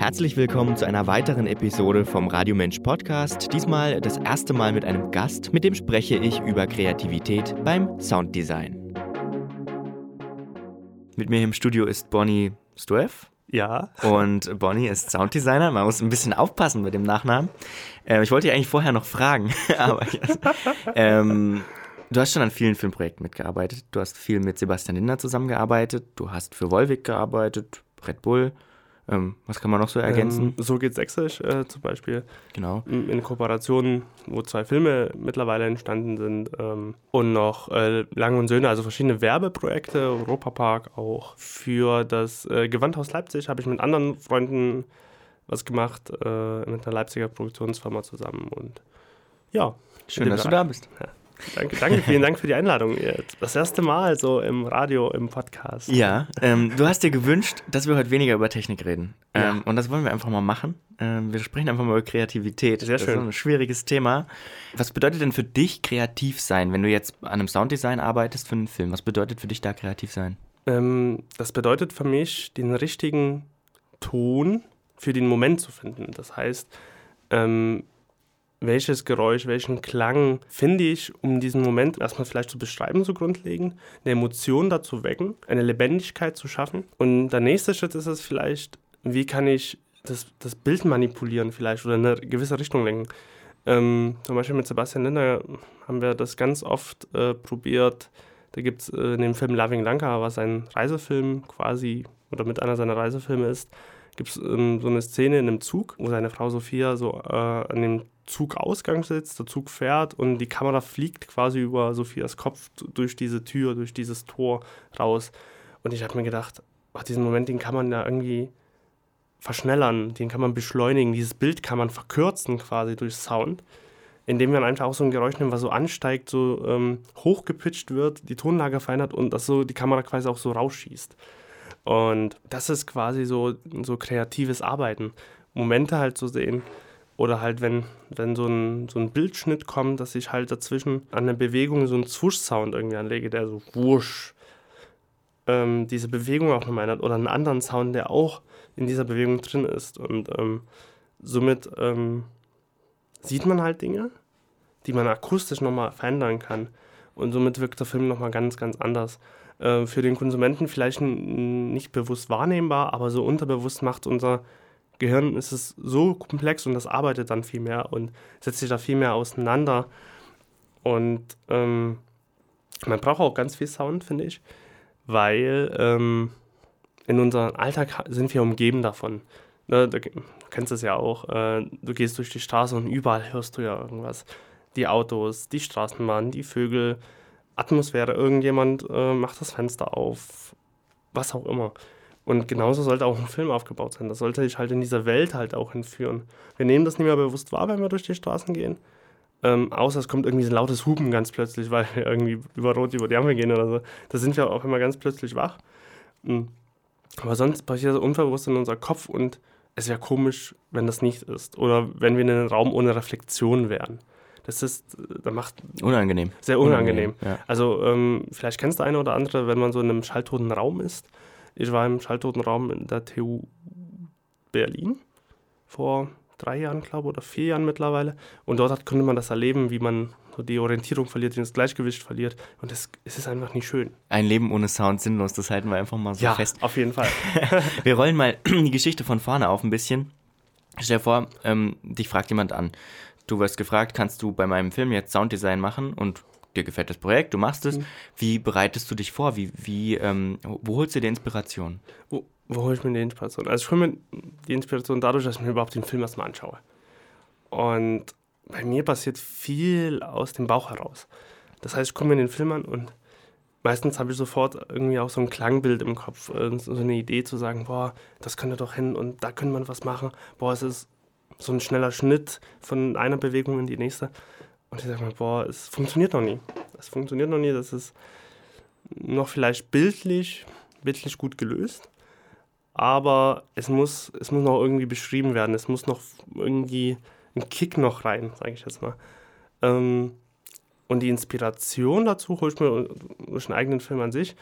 Herzlich willkommen zu einer weiteren Episode vom Radio Mensch Podcast. Diesmal das erste Mal mit einem Gast, mit dem spreche ich über Kreativität beim Sounddesign. Mit mir im Studio ist Bonnie Stueff. Ja. Und Bonnie ist Sounddesigner. Man muss ein bisschen aufpassen mit dem Nachnamen. Äh, ich wollte dich eigentlich vorher noch fragen, aber ähm, du hast schon an vielen Filmprojekten mitgearbeitet. Du hast viel mit Sebastian Linder zusammengearbeitet. Du hast für Volvic gearbeitet, Red Bull. Ähm, was kann man noch so ergänzen? Ähm, so geht's sächsisch äh, zum Beispiel. Genau. In Kooperation, wo zwei Filme mittlerweile entstanden sind. Ähm, und noch äh, Lang und Söhne, also verschiedene Werbeprojekte, Europapark auch. Für das äh, Gewandhaus Leipzig habe ich mit anderen Freunden was gemacht, äh, mit einer Leipziger Produktionsfirma zusammen. Und ja. Schön, dass du da bist. Ja. Danke, danke, vielen Dank für die Einladung. Das erste Mal so im Radio, im Podcast. Ja, ähm, du hast dir gewünscht, dass wir heute weniger über Technik reden. Ähm, ja. Und das wollen wir einfach mal machen. Ähm, wir sprechen einfach mal über Kreativität. Sehr schön. Das ist ein schwieriges Thema. Was bedeutet denn für dich kreativ sein, wenn du jetzt an einem Sounddesign arbeitest für einen Film? Was bedeutet für dich da kreativ sein? Ähm, das bedeutet für mich, den richtigen Ton für den Moment zu finden. Das heißt, ähm, welches Geräusch, welchen Klang finde ich, um diesen Moment erstmal vielleicht zu beschreiben, so grundlegend, eine Emotion dazu wecken, eine Lebendigkeit zu schaffen. Und der nächste Schritt ist es vielleicht, wie kann ich das, das Bild manipulieren vielleicht oder in eine gewisse Richtung lenken. Ähm, zum Beispiel mit Sebastian Linder haben wir das ganz oft äh, probiert. Da gibt es äh, in dem Film Loving Lanka, was ein Reisefilm quasi oder mit einer seiner Reisefilme ist, gibt es ähm, so eine Szene in einem Zug, wo seine Frau Sophia so äh, an dem Zugausgang sitzt, der Zug fährt und die Kamera fliegt quasi über Sophias Kopf durch diese Tür, durch dieses Tor raus. Und ich habe mir gedacht, ach, diesen Moment, den kann man ja irgendwie verschnellern, den kann man beschleunigen, dieses Bild kann man verkürzen quasi durch Sound, indem man einfach auch so ein Geräusch nimmt, was so ansteigt, so ähm, hochgepitcht wird, die Tonlage verändert und das so die Kamera quasi auch so rausschießt. Und das ist quasi so, so kreatives Arbeiten. Momente halt zu sehen, oder halt, wenn, wenn so, ein, so ein Bildschnitt kommt, dass ich halt dazwischen an der Bewegung so einen Swoosh-Sound irgendwie anlege, der so wusch ähm, diese Bewegung auch nochmal ändert. Oder einen anderen Sound, der auch in dieser Bewegung drin ist. Und ähm, somit ähm, sieht man halt Dinge, die man akustisch nochmal verändern kann. Und somit wirkt der Film nochmal ganz, ganz anders. Äh, für den Konsumenten vielleicht nicht bewusst wahrnehmbar, aber so unterbewusst macht unser Gehirn ist es so komplex und das arbeitet dann viel mehr und setzt sich da viel mehr auseinander. Und ähm, man braucht auch ganz viel Sound, finde ich, weil ähm, in unserem Alltag sind wir umgeben davon. Ne, du kennst es ja auch. Äh, du gehst durch die Straße und überall hörst du ja irgendwas. Die Autos, die Straßenbahn, die Vögel, Atmosphäre, irgendjemand äh, macht das Fenster auf, was auch immer. Und genauso sollte auch ein Film aufgebaut sein. Das sollte ich halt in dieser Welt halt auch hinführen. Wir nehmen das nicht mehr bewusst wahr, wenn wir durch die Straßen gehen. Ähm, außer es kommt irgendwie so ein lautes Hupen ganz plötzlich, weil wir irgendwie über Rot über die Ampel gehen oder so. Da sind wir auch immer ganz plötzlich wach. Mhm. Aber sonst passiert das unbewusst in unser Kopf und es wäre komisch, wenn das nicht ist. Oder wenn wir in einem Raum ohne Reflexion wären. Das ist, da macht. Unangenehm. Sehr unangenehm. unangenehm ja. Also, ähm, vielleicht kennst du eine oder andere, wenn man so in einem schalltoten Raum ist ich war im schalltoten Raum in der TU Berlin vor drei Jahren, glaube ich, oder vier Jahren mittlerweile. Und dort hat, konnte man das erleben, wie man so die Orientierung verliert, das Gleichgewicht verliert. Und das, es ist einfach nicht schön. Ein Leben ohne Sound sinnlos, das halten wir einfach mal so ja, fest. auf jeden Fall. wir rollen mal die Geschichte von vorne auf ein bisschen. Stell dir vor, ähm, dich fragt jemand an. Du wirst gefragt, kannst du bei meinem Film jetzt Sounddesign machen? Und dir gefällt das Projekt, du machst es. Mhm. Wie bereitest du dich vor? Wie, wie, ähm, wo holst du dir Inspiration? Wo, wo hole ich mir die Inspiration? Also ich hole mir die Inspiration dadurch, dass ich mir überhaupt den Film erstmal anschaue. Und bei mir passiert viel aus dem Bauch heraus. Das heißt, ich komme mir den Film an und meistens habe ich sofort irgendwie auch so ein Klangbild im Kopf, so eine Idee zu sagen, boah, das könnte doch hin und da könnte man was machen. Boah, es ist so ein schneller Schnitt von einer Bewegung in die nächste. Und ich sage mir, boah, es funktioniert noch nie. Es funktioniert noch nie, das ist noch vielleicht bildlich, bildlich gut gelöst. Aber es muss, es muss noch irgendwie beschrieben werden. Es muss noch irgendwie ein Kick noch rein, sage ich jetzt mal. Ähm, und die Inspiration dazu hole ich mir durch einen eigenen Film an sich.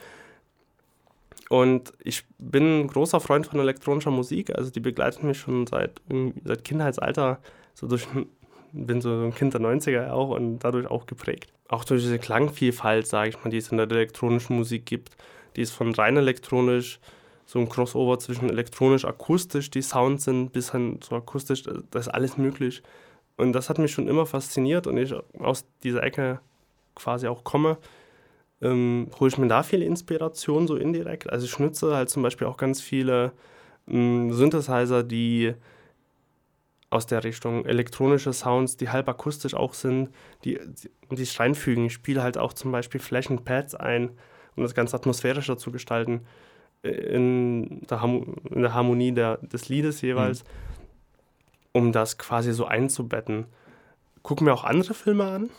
Und ich bin ein großer Freund von elektronischer Musik, also die begleitet mich schon seit, seit Kindheitsalter, so durch, bin so ein Kind der 90er auch und dadurch auch geprägt. Auch durch diese Klangvielfalt, sage ich mal, die es in der elektronischen Musik gibt. Die ist von rein elektronisch, so ein Crossover zwischen elektronisch-akustisch, die Sounds sind, bis hin zu akustisch, das ist alles möglich. Und das hat mich schon immer fasziniert und ich aus dieser Ecke quasi auch komme ähm, hole ich mir da viel Inspiration so indirekt. Also ich nutze halt zum Beispiel auch ganz viele ähm, Synthesizer, die aus der Richtung elektronische Sounds, die halb akustisch auch sind, die, die, die reinfügen. Ich spiele halt auch zum Beispiel Flächenpads ein, um das Ganze atmosphärischer zu gestalten, äh, in der, Ham in der Harmonie der, des Liedes jeweils, mhm. um das quasi so einzubetten. Gucken mir auch andere Filme an.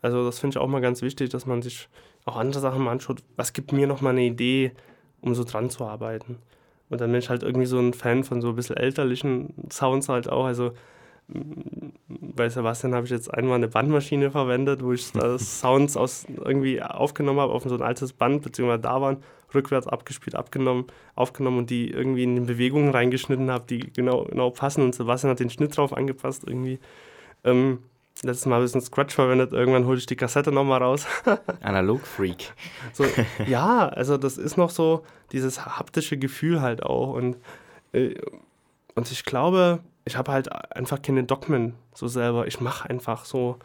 Also das finde ich auch mal ganz wichtig, dass man sich auch andere Sachen mal anschaut, was gibt mir nochmal eine Idee, um so dran zu arbeiten. Und dann bin ich halt irgendwie so ein Fan von so ein bisschen elterlichen Sounds halt auch. Also bei Sebastian habe ich jetzt einmal eine Bandmaschine verwendet, wo ich Sounds aus irgendwie aufgenommen habe auf so ein altes Band, beziehungsweise da waren, rückwärts abgespielt, abgenommen, aufgenommen und die irgendwie in die Bewegungen reingeschnitten habe, die genau, genau passen. Und Sebastian hat den Schnitt drauf angepasst irgendwie. Ähm, letztes Mal ein bisschen Scratch verwendet, irgendwann hole ich die Kassette nochmal raus. Analog-Freak. So, ja, also das ist noch so dieses haptische Gefühl halt auch. Und, äh, und ich glaube, ich habe halt einfach keine Dogmen so selber. Ich mache einfach so,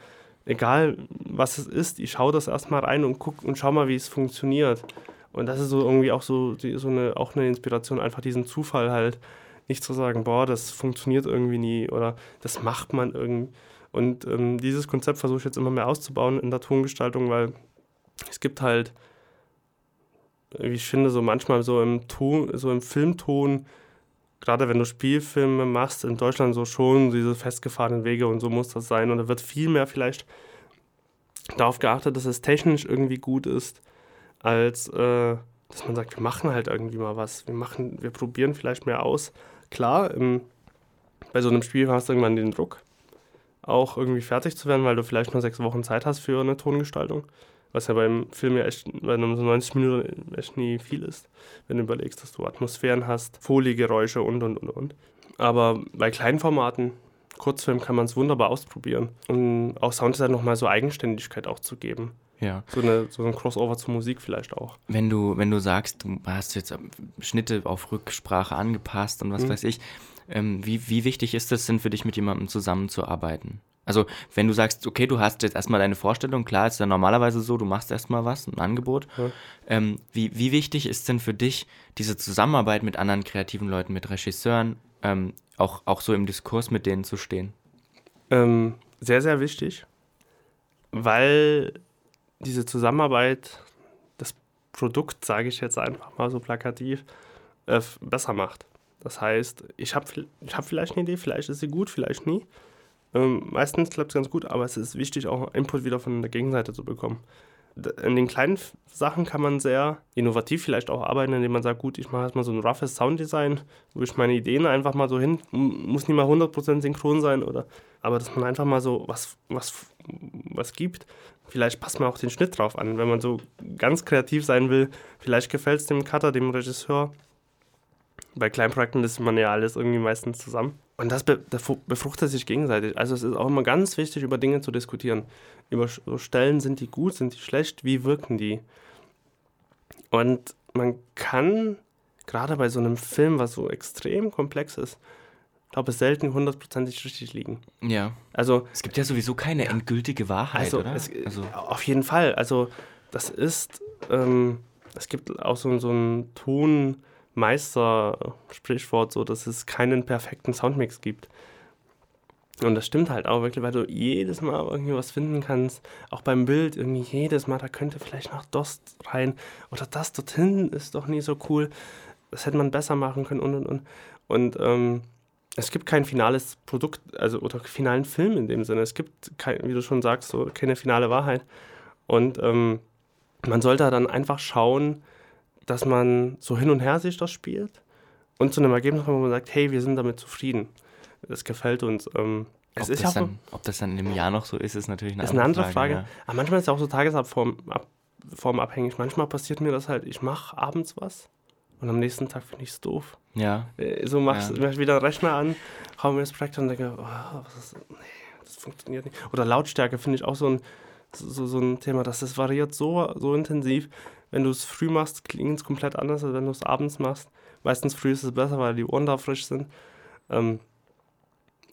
egal was es ist, ich schaue das erstmal rein und guck und schau mal, wie es funktioniert. Und das ist so irgendwie auch so, die, so eine, auch eine Inspiration, einfach diesen Zufall halt. Nicht zu sagen, boah, das funktioniert irgendwie nie oder das macht man irgendwie und ähm, dieses Konzept versuche ich jetzt immer mehr auszubauen in der Tongestaltung, weil es gibt halt, wie ich finde, so manchmal so im Ton, so im Filmton, gerade wenn du Spielfilme machst, in Deutschland so schon diese festgefahrenen Wege und so muss das sein. Und da wird viel mehr vielleicht darauf geachtet, dass es technisch irgendwie gut ist, als äh, dass man sagt, wir machen halt irgendwie mal was. Wir machen, wir probieren vielleicht mehr aus. Klar, im, bei so einem Spiel hast du irgendwann den Druck auch irgendwie fertig zu werden, weil du vielleicht nur sechs Wochen Zeit hast für eine Tongestaltung. Was ja beim Film ja echt, bei einem so 90 Minuten echt nie viel ist, wenn du überlegst, dass du Atmosphären hast, Foliegeräusche und und und und. Aber bei kleinen Formaten, Kurzfilm, kann man es wunderbar ausprobieren. Und auch Sounddesign nochmal so Eigenständigkeit auch zu geben. Ja. So, eine, so ein Crossover zur Musik vielleicht auch. Wenn du, wenn du sagst, du hast jetzt Schnitte auf Rücksprache angepasst und was mhm. weiß ich, ähm, wie, wie wichtig ist es denn für dich, mit jemandem zusammenzuarbeiten? Also, wenn du sagst, okay, du hast jetzt erstmal deine Vorstellung, klar, ist ja normalerweise so, du machst erstmal was, ein Angebot. Ja. Ähm, wie, wie wichtig ist denn für dich diese Zusammenarbeit mit anderen kreativen Leuten, mit Regisseuren, ähm, auch, auch so im Diskurs mit denen zu stehen? Ähm, sehr, sehr wichtig, weil diese Zusammenarbeit das Produkt, sage ich jetzt einfach mal so plakativ, äh, besser macht. Das heißt, ich habe ich hab vielleicht eine Idee, vielleicht ist sie gut, vielleicht nie. Ähm, meistens klappt es ganz gut, aber es ist wichtig, auch Input wieder von der Gegenseite zu bekommen. In den kleinen Sachen kann man sehr innovativ vielleicht auch arbeiten, indem man sagt, gut, ich mache erstmal so ein roughes Sounddesign, wo ich meine Ideen einfach mal so hin, muss nicht mal 100% synchron sein, oder, aber dass man einfach mal so was, was, was gibt. Vielleicht passt man auch den Schnitt drauf an, wenn man so ganz kreativ sein will. Vielleicht gefällt es dem Cutter, dem Regisseur, bei kleinen Projekten ist man ja alles irgendwie meistens zusammen. Und das be befruchtet sich gegenseitig. Also es ist auch immer ganz wichtig, über Dinge zu diskutieren. Über so Stellen, sind die gut, sind die schlecht, wie wirken die? Und man kann, gerade bei so einem Film, was so extrem komplex ist, glaube ich, selten hundertprozentig richtig liegen. Ja. Also es gibt ja sowieso keine ja, endgültige Wahrheit, also, oder? Es, also auf jeden Fall. Also das ist, ähm, es gibt auch so, so einen Ton, Meister-Sprichwort, so, dass es keinen perfekten Soundmix gibt. Und das stimmt halt auch wirklich, weil du jedes Mal irgendwie was finden kannst. Auch beim Bild, irgendwie jedes Mal, da könnte vielleicht noch Dost rein. Oder das dort hinten ist doch nie so cool. Das hätte man besser machen können und und und. Und ähm, es gibt kein finales Produkt, also oder finalen Film in dem Sinne. Es gibt, kein, wie du schon sagst, so keine finale Wahrheit. Und ähm, man sollte dann einfach schauen, dass man so hin und her sich das spielt und zu einem Ergebnis kommt, wo man sagt, hey, wir sind damit zufrieden. Das gefällt uns. Ähm, es ob, ist das dann, ob das dann im Jahr noch so ist, ist natürlich eine, ist eine andere Frage. Frage. Ja. Aber manchmal ist es auch so tagesformabhängig. Manchmal passiert mir das halt, ich mache abends was und am nächsten Tag finde ich es doof. Ja. Äh, So machst Ja. du wieder einen Rechner an, hau mir das Projekt an und denke, oh, was ist, nee, das funktioniert nicht. Oder Lautstärke finde ich auch so ein, so, so ein Thema, dass das variiert so, so intensiv. Wenn du es früh machst, klingt es komplett anders, als wenn du es abends machst. Meistens früh ist es besser, weil die Ohren da frisch sind. Ähm,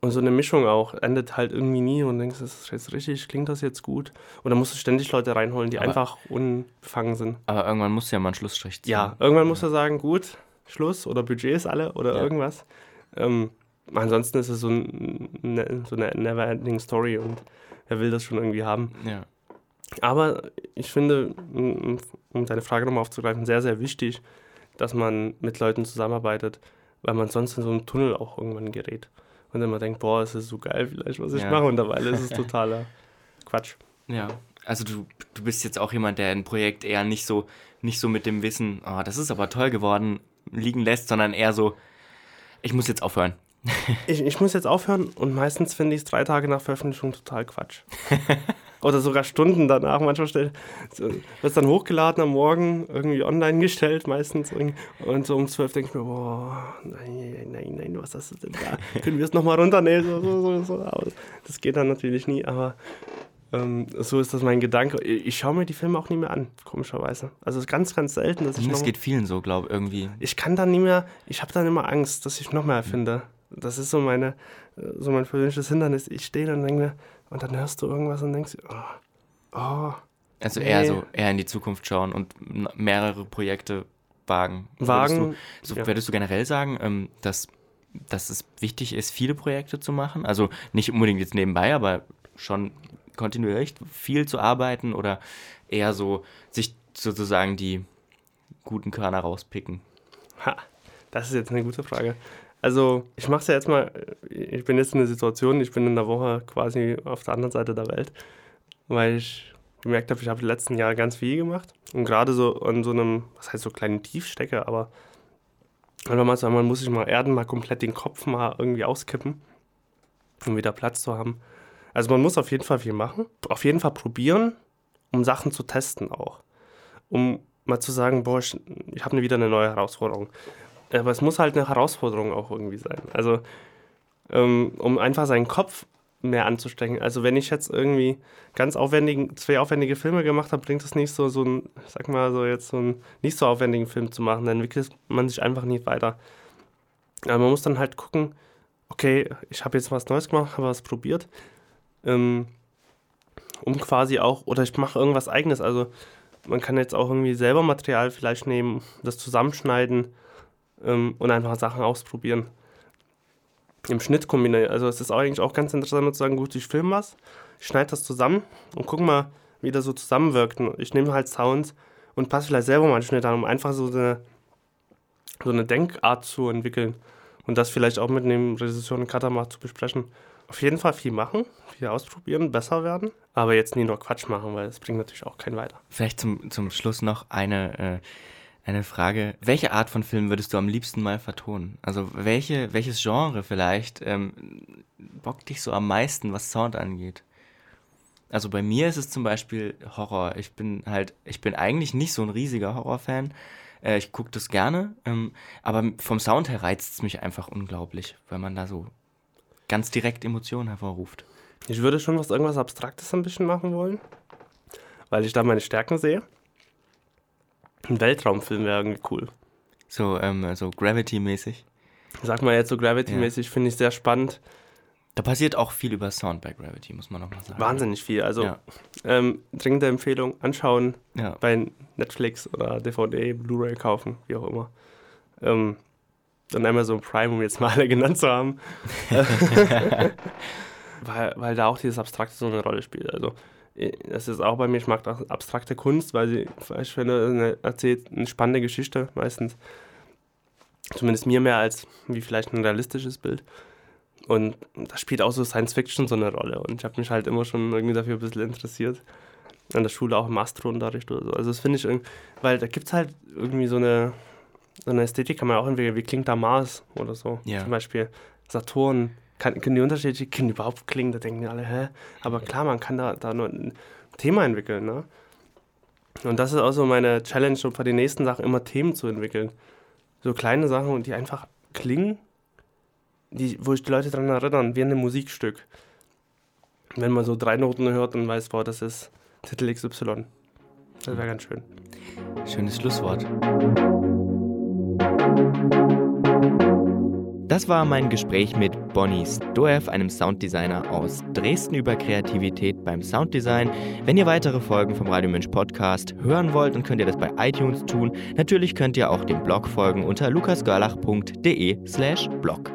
und so eine Mischung auch endet halt irgendwie nie und denkst, das ist jetzt richtig, klingt das jetzt gut? Und dann musst du ständig Leute reinholen, die Aber- einfach unbefangen sind. Aber irgendwann musst du ja mal einen Schlussstrich ziehen. Ja, irgendwann muss er sagen, gut, Schluss oder Budget ist alle oder Ja. irgendwas. Ähm, ansonsten ist es so, ein, ne, so eine never-ending Story und er will das schon irgendwie haben. Ja. Aber ich finde, um deine Frage nochmal aufzugreifen, sehr, sehr wichtig, dass man mit Leuten zusammenarbeitet, weil man sonst in so einen Tunnel auch irgendwann gerät. Und immer denkt, boah, es ist so geil vielleicht, was ich Ja. mache. Und dabei ist es totaler Quatsch. Ja. Also du, du bist jetzt auch jemand, der ein Projekt eher nicht so, nicht so mit dem Wissen, oh, das ist aber toll geworden, liegen lässt, sondern eher so, ich muss jetzt aufhören. Ich, ich muss jetzt aufhören und meistens finde ich es drei Tage nach Veröffentlichung total Quatsch. Oder sogar Stunden danach. Manchmal wird es dann hochgeladen am Morgen, irgendwie online gestellt meistens. Und so um zwölf denke ich mir, boah, nein, nein, nein, was hast du denn da? Können wir es nochmal runternehmen? So, so, so, so. Das geht dann natürlich nie, aber ähm, so ist das mein Gedanke. Ich, schaue mir die Filme auch nie mehr an, komischerweise. Also es ist ganz, ganz selten, dass ich Das noch geht vielen so, glaube ich, irgendwie. ich kann dann nie mehr, ich habe dann immer Angst, dass ich noch mehr erfinde. Das ist so meine, äh, so mein persönliches Hindernis. Ich stehe dann und denke mir, und dann hörst du irgendwas und denkst, oh, oh Also Nee. eher so, eher in die Zukunft schauen und mehrere Projekte wagen. Würdest Wagen. Du, so, ja. Würdest du generell sagen, ähm, dass, dass es wichtig ist, viele Projekte zu machen? Also nicht unbedingt jetzt nebenbei, aber schon kontinuierlich viel zu arbeiten oder eher so sich sozusagen die guten Körner rauspicken? Ha, das ist jetzt eine gute Frage. Also, ich mache es ja jetzt mal, ich bin jetzt in einer Situation, ich bin in der Woche quasi auf der anderen Seite der Welt, weil ich gemerkt habe, ich habe die letzten Jahre ganz viel gemacht und gerade so an so einem, was heißt so kleinen Tiefstecker, aber einfach mal so, man muss sich mal erden, mal komplett den Kopf mal irgendwie auskippen, um wieder Platz zu haben. Also man muss auf jeden Fall viel machen, auf jeden Fall probieren, um Sachen zu testen auch. Um mal zu sagen, boah, ich, ich habe wieder eine neue Herausforderung. Aber es muss halt eine Herausforderung auch irgendwie sein. Also, ähm, um einfach seinen Kopf mehr anzustecken. Also, wenn ich jetzt irgendwie ganz aufwendigen, zwei aufwendige Filme gemacht habe, bringt es nicht so, so ein, sag mal, so jetzt so einen nicht so aufwendigen Film zu machen. Dann entwickelt man sich einfach nicht weiter. Aber man muss dann halt gucken, okay, ich habe jetzt was Neues gemacht, habe was probiert. Ähm, um quasi auch, oder ich mache irgendwas eigenes. Also, man kann jetzt auch irgendwie selber Material vielleicht nehmen, das zusammenschneiden ähm, und einfach Sachen ausprobieren. Im Schnitt kombinieren. Also es ist auch eigentlich auch ganz interessant zu sagen, gut, ich filme was, ich schneide das zusammen und guck mal, wie das so zusammenwirkt. Ich nehme halt Sounds und passe vielleicht selber mal einen Schnitt an, um einfach so eine, so eine Denkart zu entwickeln. Und das vielleicht auch mit dem Regisseur und Cutter zu besprechen. Auf jeden Fall viel machen, viel ausprobieren, besser werden. Aber jetzt nie nur Quatsch machen, weil das bringt natürlich auch keinen weiter. Vielleicht zum, zum Schluss noch eine, äh, eine Frage. Welche Art von Film würdest du am liebsten mal vertonen? Also welche, welches Genre vielleicht ähm, bockt dich so am meisten, was Sound angeht? Also bei mir ist es zum Beispiel Horror. Ich bin halt, ich bin eigentlich nicht so ein riesiger Horrorfan. Äh, ich gucke das gerne, ähm, aber vom Sound her reizt es mich einfach unglaublich, weil man da so ganz direkt Emotionen hervorruft. Ich würde schon was irgendwas Abstraktes ein bisschen machen wollen, weil ich da meine Stärken sehe. Ein Weltraumfilm wäre irgendwie cool. So, ähm, so Gravity-mäßig. Sag mal jetzt so Gravity-mäßig, finde ich sehr spannend. Da passiert auch viel über Sound bei Gravity, muss man nochmal sagen. Wahnsinnig viel. Also Ja. ähm, dringende Empfehlung, anschauen, Ja. bei Netflix oder DVD, Blu-ray kaufen, wie auch immer. Ähm, dann Amazon Prime, um jetzt mal alle genannt zu haben. weil, weil da auch dieses Abstrakte so eine Rolle spielt. Also das ist auch bei mir, ich mag auch abstrakte Kunst, weil sie, ich finde, eine, erzählt eine spannende Geschichte meistens. Zumindest mir mehr als wie vielleicht ein realistisches Bild. Und da spielt auch so Science Fiction so eine Rolle. Und ich habe mich halt immer schon irgendwie dafür ein bisschen interessiert. An der Schule auch im Astrounterricht oder so. Also das finde ich irgendwie, weil da gibt es halt irgendwie so eine, so eine Ästhetik, kann man auch entwickeln, wie klingt da Mars oder so. Ja. Zum Beispiel Saturn, kann, können die unterschiedlich, können überhaupt klingen, da denken die alle, hä? Aber klar, man kann da, da nur ein Thema entwickeln, ne? Und das ist auch so meine Challenge, um für die nächsten Sachen immer Themen zu entwickeln. so kleine Sachen, die einfach klingen, die, wo ich die Leute daran erinnern, wie ein Musikstück. Wenn man so drei Noten hört und weiß, boah, das ist Titel XY. Das wäre ganz schön. Schönes Schlusswort. Das war mein Gespräch mit Bonnie Stoev, einem Sounddesigner aus Dresden über Kreativität beim Sounddesign. Wenn ihr weitere Folgen vom Radio Münch Podcast hören wollt, dann könnt ihr das bei iTunes tun. Natürlich könnt ihr auch dem Blog folgen unter lukasgörlach.de slash blog.